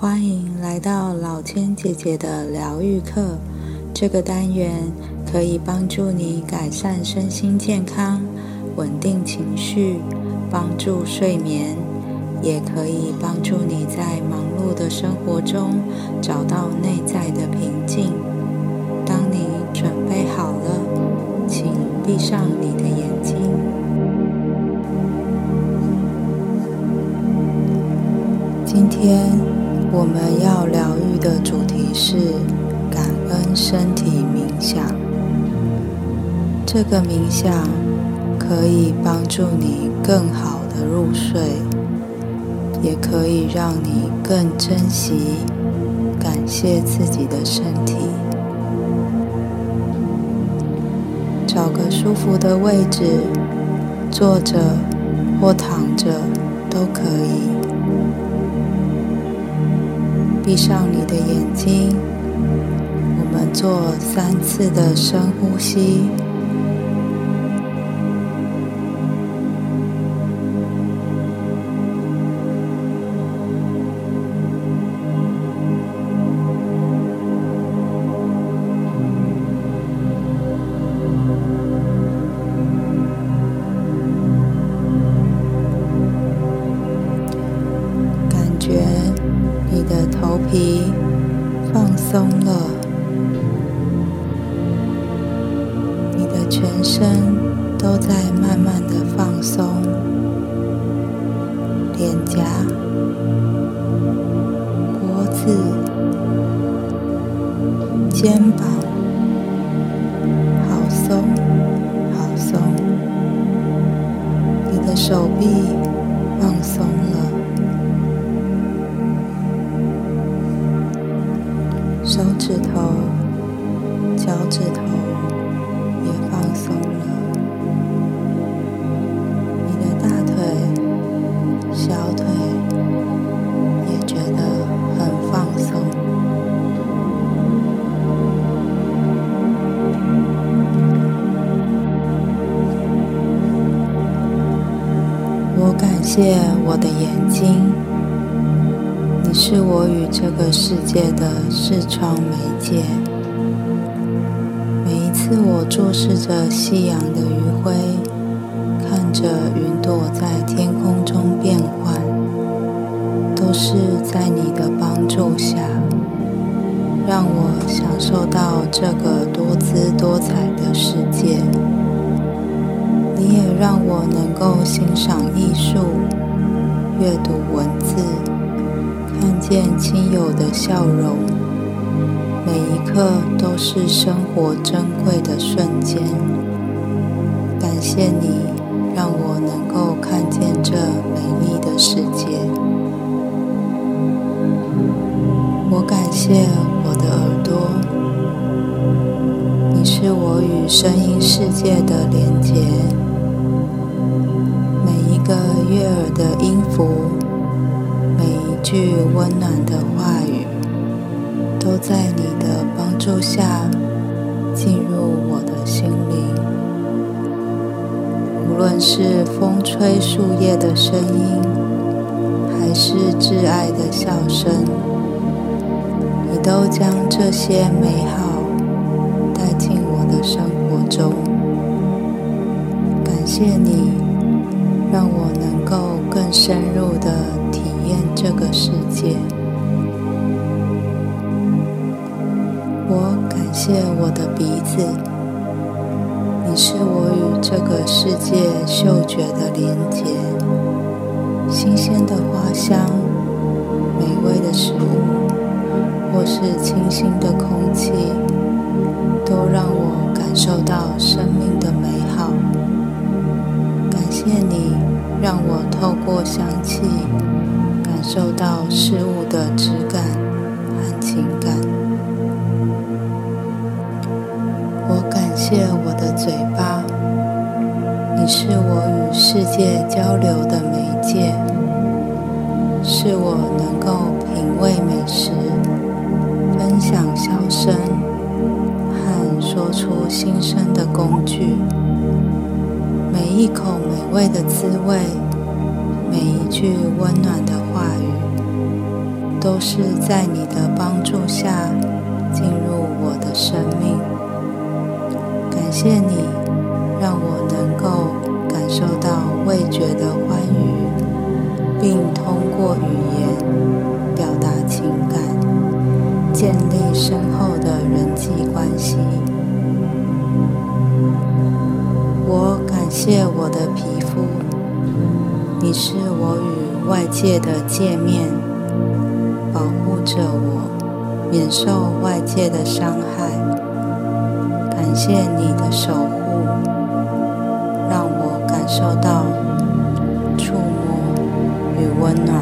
欢迎来到老千姐姐的疗愈课。这个单元可以帮助你改善身心健康，稳定情绪，帮助睡眠，也可以帮助你在忙碌的生活中找到内在的平静。当你准备好了，请闭上你的眼睛。今天我们要疗愈的主题是感恩身体冥想。这个冥想可以帮助你更好的入睡，也可以让你更珍惜、感谢自己的身体。找个舒服的位置，坐着或躺着都可以。闭上你的眼睛，我们做三次的深呼吸。脖子、肩膀，谢我的眼睛。你是我与这个世界的视窗媒介。每一次我注视着夕阳的余晖，看着云朵在天空中变幻，都是在你的帮助下，让我享受到这个多姿多彩的世界。你也让我能够欣赏艺术，阅读文字。看见亲友的笑容，每一刻都是生活珍贵的瞬间。感谢你，让我能够看见这美丽的世界。我感谢我的耳朵，你是我与声音世界的连结。的悦耳的音符。每一句温暖的话语，都在你的帮助下进入我的心灵。无论是风吹树叶的声音，还是挚爱的笑声，你都将这些美好带进我的生活中。感谢你，让我能够更深入的。这个世界，我感谢我的鼻子，你是我与这个世界嗅觉的连接。新鲜的花香、美味的食物，或是清新的空气，都让我感受到生命的让我透过香气。感受到事物的质感和情感。我感谢我的嘴巴，你是我与世界交流的媒介，是我能够品味美食、分享笑声和说出心声的工具。一口美味的滋味。每一句温暖的话语，都是在你的帮助下进入我的生命。感谢你，让我能够感受到味觉的欢愉，并通过语言表达情感，建立深厚的人际关系。谢我的皮肤，你是我与外界的界面。保护着我，免受外界的伤害。感谢你的守护，让我感受到触摸与温暖。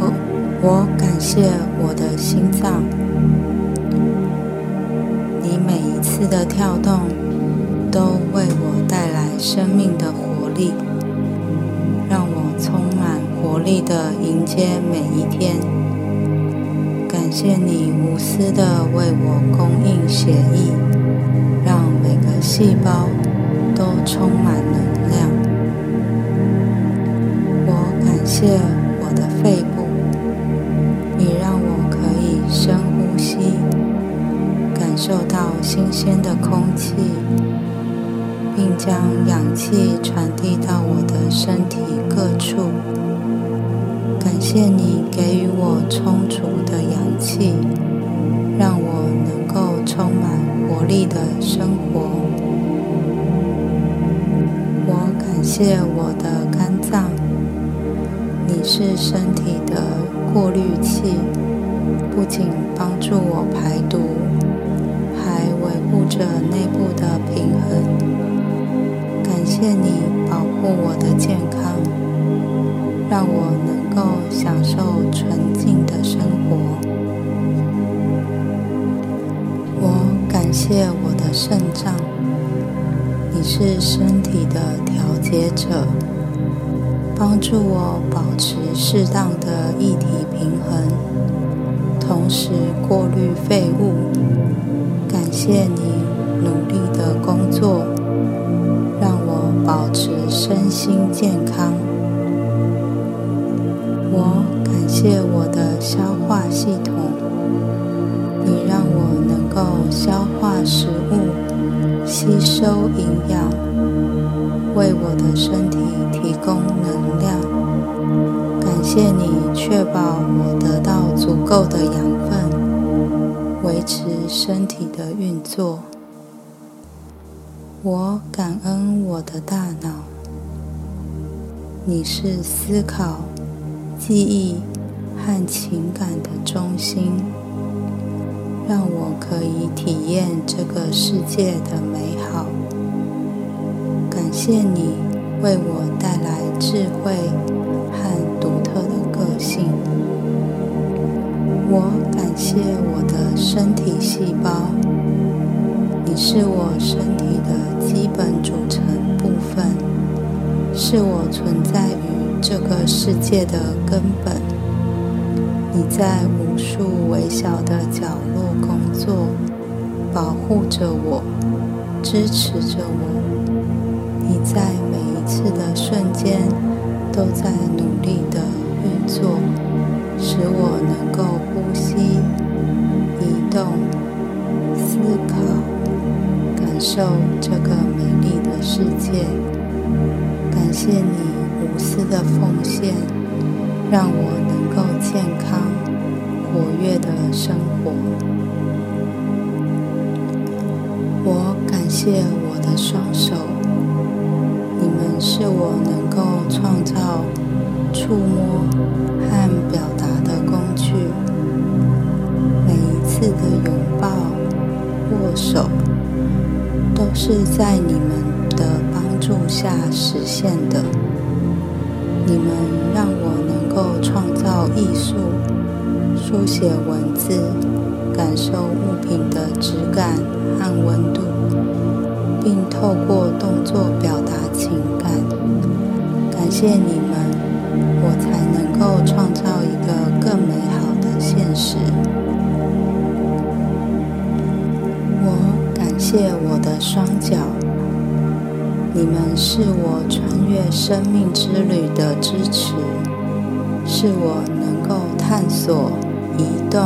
我我感谢我的心脏，次的跳动都为我带来生命的活力。让我充满活力的迎接每一天，感谢你无私的为我供应血液，让每个细胞都充满能量。我感谢我的肺部，受到新鲜的空气。并将氧气传递到我的身体各处。感谢你给予我充足的氧气，让我能够充满活力的生活。我感谢我的肝脏，你是身体的过滤器，不仅帮助我排毒，着内部的平衡。感谢你保护我的健康，让我能够享受纯净的生活。我感谢我的肾脏，你是身体的调节者，帮助我保持适当的液体平衡，同时过滤废物。感谢你努力的工作让我。保持身心健康。我感谢我的消化系统，你让我能够消化食物、吸收营养，为我的身体提供能量。感谢你确保我得到足够的养分，维持身体的运作。我感恩我的大脑，你是思考、记忆和情感的中心，让我可以体验这个世界的美好。感谢你为我带来智慧和独特的个性。我感谢我的身体细胞。你是我身体的基本组成部分，是我存在于这个世界的根本。你在无数微小的角落工作，保护着我，支持着我。你在每一次的瞬间都在努力的受这个美丽的世界，感谢你无私的奉献，让我能够健康、活跃的生活。我感谢我的双手，你们是我能够创造、触摸和表达的工具。每一次的拥抱、握手。都是在你们的帮助下实现的。你们让我能够创造艺术、书写文字、感受物品的质感和温度，并透过动作表达情感。感谢你们，我才能够创造双脚，你们是我穿越生命之旅的支持，是我能够探索、移动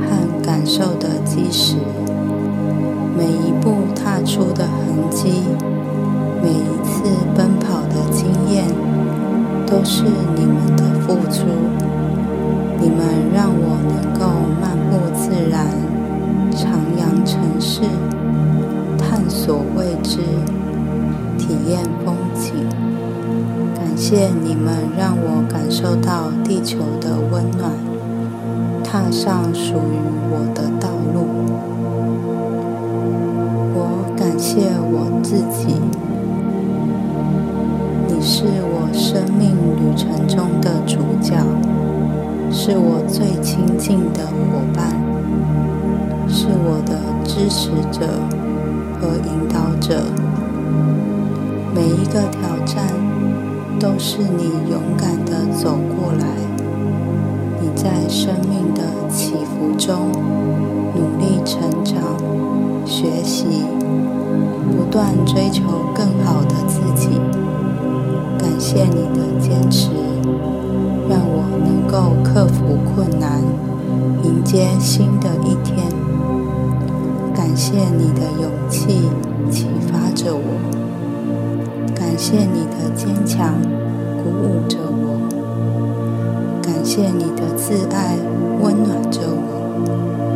和感受的基石。每一步踏出的痕迹，每一次奔跑的经验，都是你们的付出。你们让我能够漫步自然，徜徉城市，所未知，体验风景。感谢你们让我感受到地球的温暖，踏上属于我的道路。我感谢我自己，你是我生命旅程中的主角。是我最亲近的伙伴，是我的支持者和引导者。每一个挑战都是你勇敢地走过来。你在生命的起伏中努力成长、学习，不断追求更好的自己。感谢你的坚持。让我能够克服困难，迎接新的一天。感谢你的勇气启发着我，感谢你的坚强鼓舞着我，感谢你的自爱温暖着我。